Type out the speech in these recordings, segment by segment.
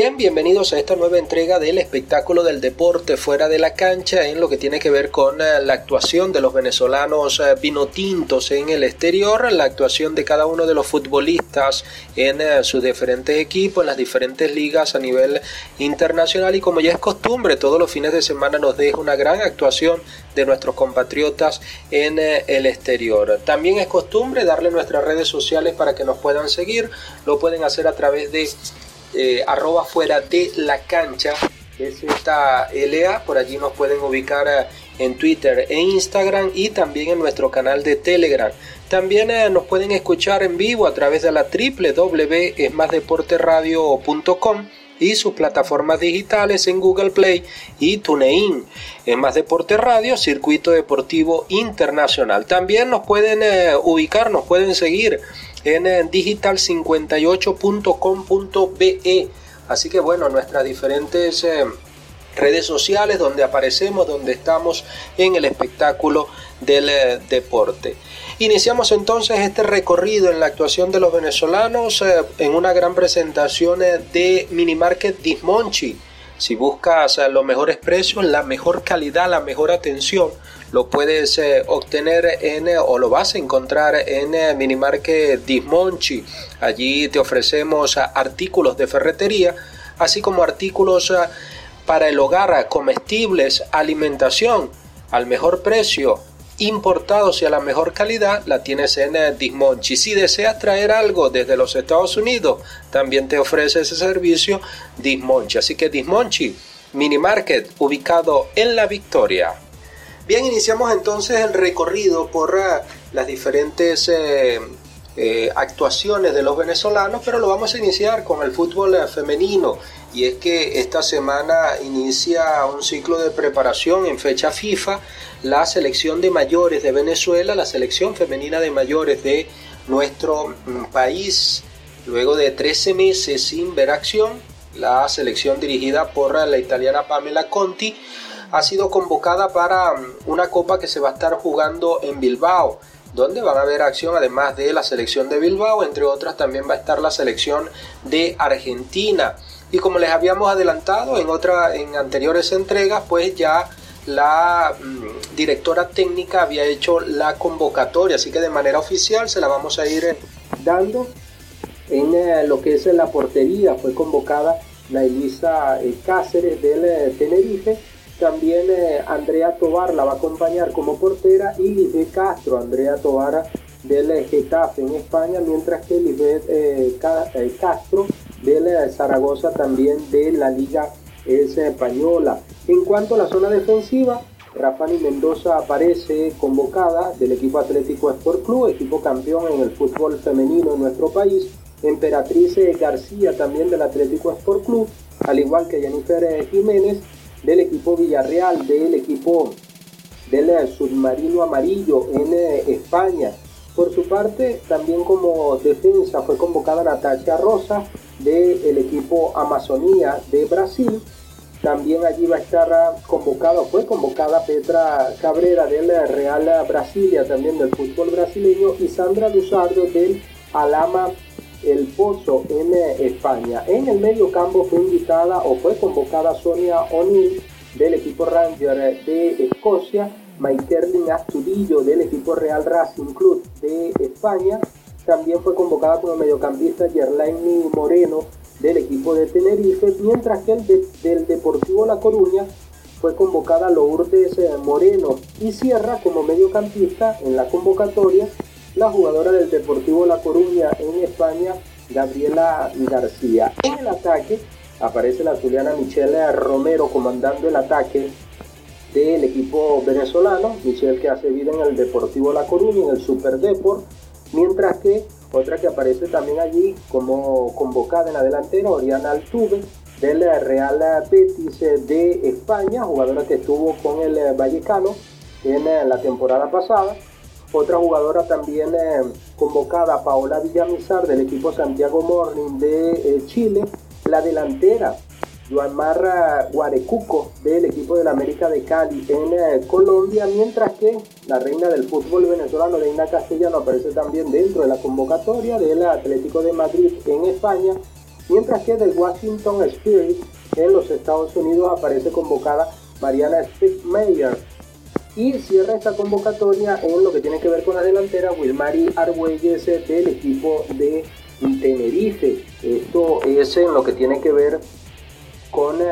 Bien, bienvenidos a esta nueva entrega del espectáculo del deporte fuera de la cancha en lo que tiene que ver con eh, la actuación de los venezolanos eh, vinotintos en el exterior, la actuación de cada uno de los futbolistas en eh, sus diferentes equipos, en las diferentes ligas a nivel internacional y como ya es costumbre, todos los fines de semana nos deja una gran actuación de nuestros compatriotas en el exterior. También es costumbre darle nuestras redes sociales para que nos puedan seguir, lo pueden hacer a través de eh, arroba fuera de la cancha LA, por allí nos pueden ubicar eh, en Twitter e Instagram y también en nuestro canal de Telegram. También eh, nos pueden escuchar en vivo a través de la www.esmasdeporteradio.com y sus plataformas digitales en Google Play y TuneIn. En Más Deporte Radio, Circuito Deportivo Internacional. También nos pueden ubicar, nos pueden seguir en digital58.com.be. Así que bueno, nuestras diferentes eh, redes sociales donde aparecemos, donde estamos en el espectáculo del eh, deporte. Iniciamos entonces este recorrido en la actuación de los venezolanos eh, en una gran presentación de Mini Market Dismonchi. Si buscas los mejores precios, la mejor calidad, la mejor atención, lo puedes eh, obtener en eh, o lo vas a encontrar en eh, Minimarket Dismonchi. Allí te ofrecemos artículos de ferretería, así como artículos para el hogar, comestibles, alimentación al mejor precio, importados y a la mejor calidad, la tienes en Dismonchi. Si deseas traer algo desde los Estados Unidos, también te ofrece ese servicio Dismonchi. Así que Dismonchi, Mini Market, ubicado en La Victoria. Bien, iniciamos entonces el recorrido por uh, las diferentes eh, eh, actuaciones de los venezolanos, pero lo vamos a iniciar con el fútbol eh, femenino. Y es que esta semana inicia un ciclo de preparación en fecha FIFA la selección de mayores de Venezuela, la selección femenina de mayores de nuestro mm, país. Luego de 13 meses sin ver acción, la selección dirigida por la italiana Pamela Conti ha sido convocada para mm, una copa que se va a estar jugando en Bilbao donde van a haber acción además de la selección de Bilbao, entre otras también va a estar la selección de Argentina. Y como les habíamos adelantado en otra en anteriores entregas, pues ya la mm, directora técnica había hecho la convocatoria, así que de manera oficial se la vamos a ir eh, dando en eh, lo que es la portería. Fue convocada la Elisa eh, Cáceres del Tenerife también eh, Andrea Tobar la va a acompañar como portera y Lisbeth Castro, Andrea Tobar del eh, Getafe en España, mientras que Lisbeth eh, Castro del Zaragoza también de la Liga Española. En cuanto a la zona defensiva, Rafani Mendoza aparece convocada del equipo Atlético Sport Club, equipo campeón en el fútbol femenino en nuestro país. Emperatriz García también del Atlético Sport Club, al igual que Jennifer Jiménez del equipo Villarreal, del equipo del submarino amarillo en eh, España. Por su parte, también como defensa fue convocada Natacha Rosa del equipo Amazonía de Brasil. También allí va a estar convocada, fue convocada Petra Cabrera del Real Brasilia, también del fútbol brasileño, y Sandra Luzardo del Alama el Pozo en España. En el medio campo fue invitada o fue convocada Sonia O'Neill del equipo Ranger de Escocia, Maiterlin Astudillo del equipo Real Racing Club de España. También fue convocada como mediocampista Gerlaini Moreno del equipo de Tenerife, mientras que el del Deportivo La Coruña fue convocada Lourdes eh, Moreno y cierra como mediocampista en la convocatoria la jugadora del Deportivo La Coruña en España, Gabriela García. En el ataque aparece la zuliana Michelle Romero comandando el ataque del equipo venezolano, Michelle que hace vida en el Deportivo La Coruña, en el Super Deport, mientras que otra que aparece también allí como convocada en la delantera, Oriana Altuve, del Real Betis de España, jugadora que estuvo con el Vallecano en la temporada pasada. Otra jugadora también eh, convocada, Paola Villamizar del equipo Santiago Morning de eh, Chile. La delantera, Joan Marra Guarecuco del equipo del América de Cali en eh, Colombia, mientras que la reina del fútbol venezolano, Reina Castellano, aparece también dentro de la convocatoria del Atlético de Madrid en España. mientras que del Washington Spirit en los Estados Unidos aparece convocada Mariana Spickmeyer. Y cierra esta convocatoria en lo que tiene que ver con la delantera Wilmary Argüelles del equipo de Tenerife. Esto es en lo que tiene que ver con eh,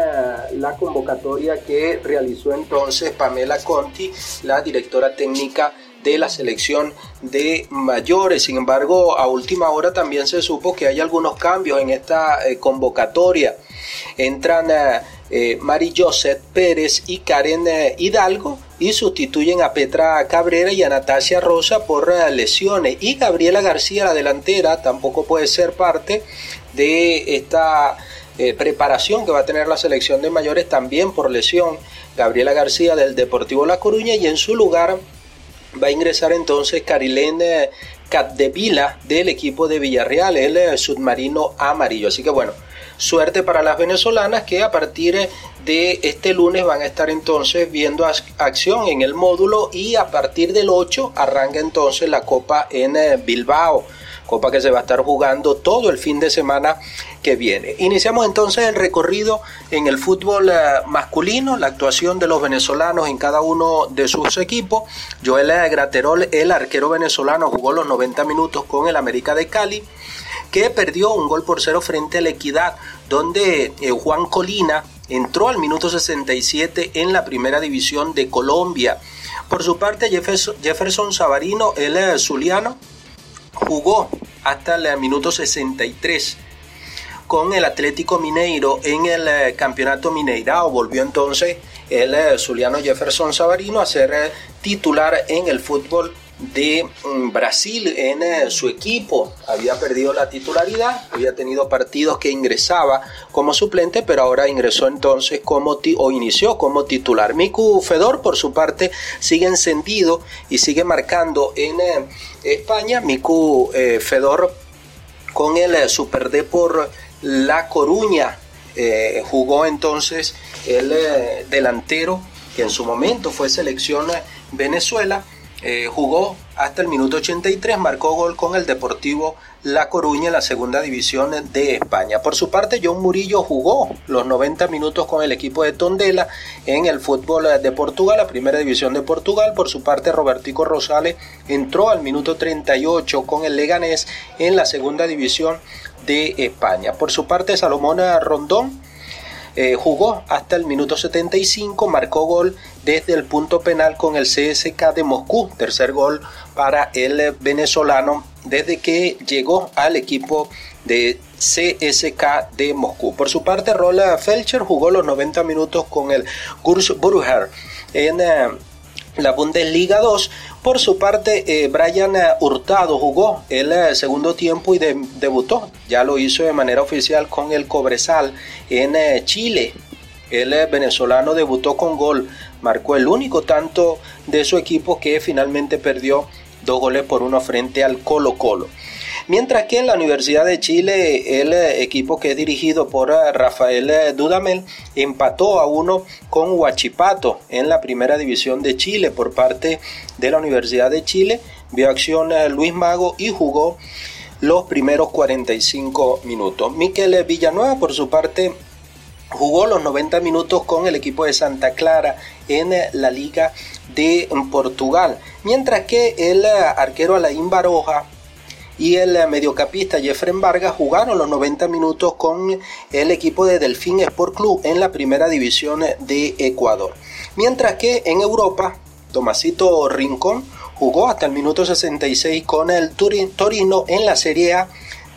la convocatoria que realizó entonces Pamela Conti, la directora técnica de la selección de mayores. Sin embargo, a última hora también se supo que hay algunos cambios en esta eh, convocatoria. Entran eh, Mari Joseph Pérez y Karen Hidalgo y sustituyen a Petra Cabrera y a Natasia Rosa por lesiones. Y Gabriela García, la delantera, tampoco puede ser parte de esta eh, preparación que va a tener la selección de mayores también por lesión. Gabriela García del Deportivo La Coruña y en su lugar va a ingresar entonces Carilene Catdevila del equipo de Villarreal, el eh, submarino amarillo. Así que bueno, suerte para las venezolanas que a partir de este lunes van a estar entonces viendo acción en el módulo y a partir del 8 arranca entonces la Copa en eh, Bilbao. Copa que se va a estar jugando todo el fin de semana que viene. Iniciamos entonces el recorrido en el fútbol eh, masculino, la actuación de los venezolanos en cada uno de sus equipos. Joel Graterol, el arquero venezolano, jugó los 90 minutos con el América de Cali que perdió un gol por cero frente a la Equidad, donde eh, Juan Colina entró al minuto 67 en la primera división de Colombia. Por su parte, Jefferson Savarino, el eh, zuliano, jugó hasta el minuto 63 con el Atlético Mineiro en el eh, campeonato Mineirao. Volvió entonces el eh, Zuliano Jefferson Savarino a ser eh, titular en el fútbol de mm, Brasil en su equipo. Había perdido la titularidad, había tenido partidos que ingresaba como suplente, pero ahora ingresó entonces como o inició como titular. Miku Fedor, por su parte, sigue encendido y sigue marcando en España. Miku Fedor con el Super D por La Coruña. Eh, jugó entonces el eh, delantero que en su momento fue selección Venezuela eh, jugó hasta el minuto 83, marcó gol con el Deportivo La Coruña en la segunda división de España. Por su parte, John Murillo jugó los 90 minutos con el equipo de Tondela en el fútbol de Portugal, la primera división de Portugal. Por su parte, Robertico Rosales entró al minuto 38 con el Leganés en la segunda división de España. Por su parte, Salomón Rondón eh, jugó hasta el minuto 75, marcó gol desde el punto penal con el CSK de Moscú, tercer gol para el venezolano desde que llegó al equipo de CSK de Moscú. Por su parte, Rola Felcher jugó los 90 minutos con el Gursburger en eh, la Bundesliga 2. Por su parte, eh, Brian Hurtado jugó el eh, segundo tiempo y debutó. Ya lo hizo de manera oficial con el Cobresal en eh, Chile. El venezolano debutó con gol, marcó el único tanto de su equipo que finalmente perdió dos goles por uno frente al Colo Colo. Mientras que en la Universidad de Chile, el eh, equipo que es dirigido por eh, Rafael eh, Dudamel empató a uno con Huachipato en la primera división de Chile por parte de la Universidad de Chile. Vio acción Luis Mago y jugó los primeros 45 minutos. Miquel Villanueva, por su parte, jugó los 90 minutos con el equipo de Santa Clara en la Liga de Portugal, mientras que el arquero Alain Baroja y el mediocampista Jeffrey Vargas jugaron los 90 minutos con el equipo de Delfín Sport Club en la primera división de Ecuador. Mientras que en Europa, Tomasito Rincón jugó hasta el minuto 66 con el Torino en la Serie A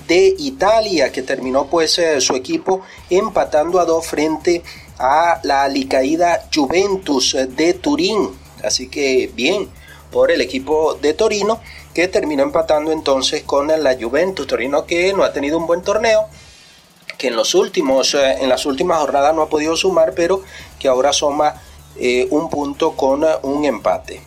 de Italia, que terminó pues eh, su equipo empatando a dos frente a la alicaída Juventus de Turín. Así que bien por el equipo de Torino que terminó empatando entonces con la Juventus Torino que no ha tenido un buen torneo que en los últimos eh, en las últimas jornadas no ha podido sumar pero que ahora suma eh, un punto con eh, un empate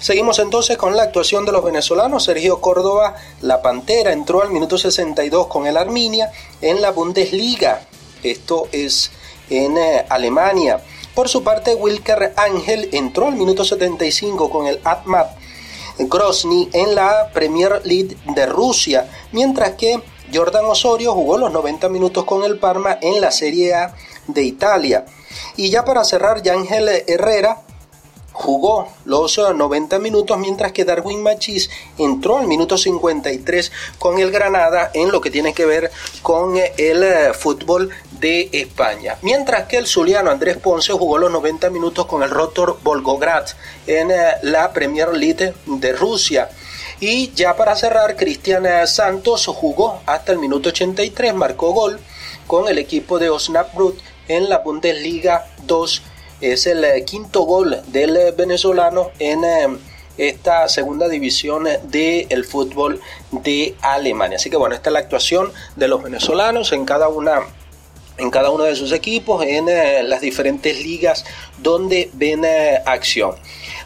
Seguimos entonces con la actuación de los venezolanos. Sergio Córdoba, la Pantera, entró al minuto 62 con el Arminia en la Bundesliga. Esto es en Alemania. Por su parte, Wilker Ángel entró al minuto 75 con el Atmat Grozny en la Premier League de Rusia, mientras que Jordan Osorio jugó los 90 minutos con el Parma en la Serie A de Italia. Y ya para cerrar, Yángel Herrera jugó los 90 eh, minutos, mientras que Darwin Machis entró al minuto 53 con el Granada en lo que tiene que ver con eh, el eh, fútbol de España. Mientras que el zuliano Andrés Ponce jugó los 90 minutos con el Rotor Volgograd en la Premier League de Rusia. Y ya para cerrar, Cristian Santos jugó hasta el minuto 83, marcó gol con el equipo de Osnabrück en la Bundesliga 2 es el eh, quinto gol del eh, venezolano en eh, esta segunda división del fútbol de Alemania. Así que bueno, esta es la actuación de los venezolanos en cada una en cada uno de sus equipos, en las diferentes ligas donde ven acción.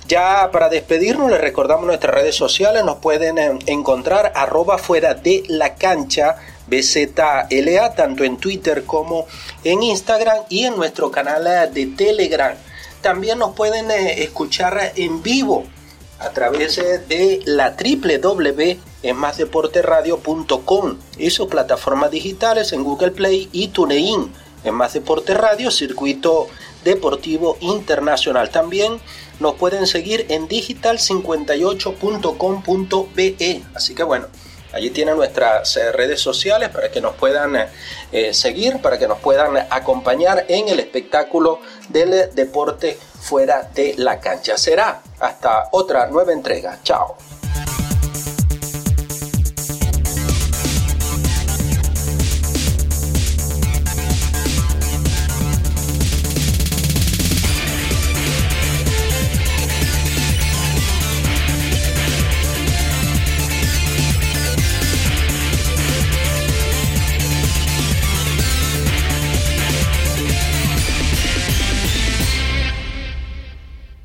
Ya para despedirnos les recordamos nuestras redes sociales, nos pueden encontrar arroba fuera de la cancha BZLA, tanto en Twitter como en Instagram y en nuestro canal de Telegram. También nos pueden eh, escuchar en vivo a través eh, de la www.enmasdeporteradio.com y sus plataformas digitales en Google Play y TuneIn. En Más Deporte Radio, circuito deportivo internacional. También nos pueden seguir en digital58.com.be. Así que bueno, Allí tienen nuestras eh, redes sociales para que nos puedan eh, eh, seguir, para que nos puedan acompañar en el espectáculo del deporte fuera de la cancha. Será hasta otra nueva entrega. Chao.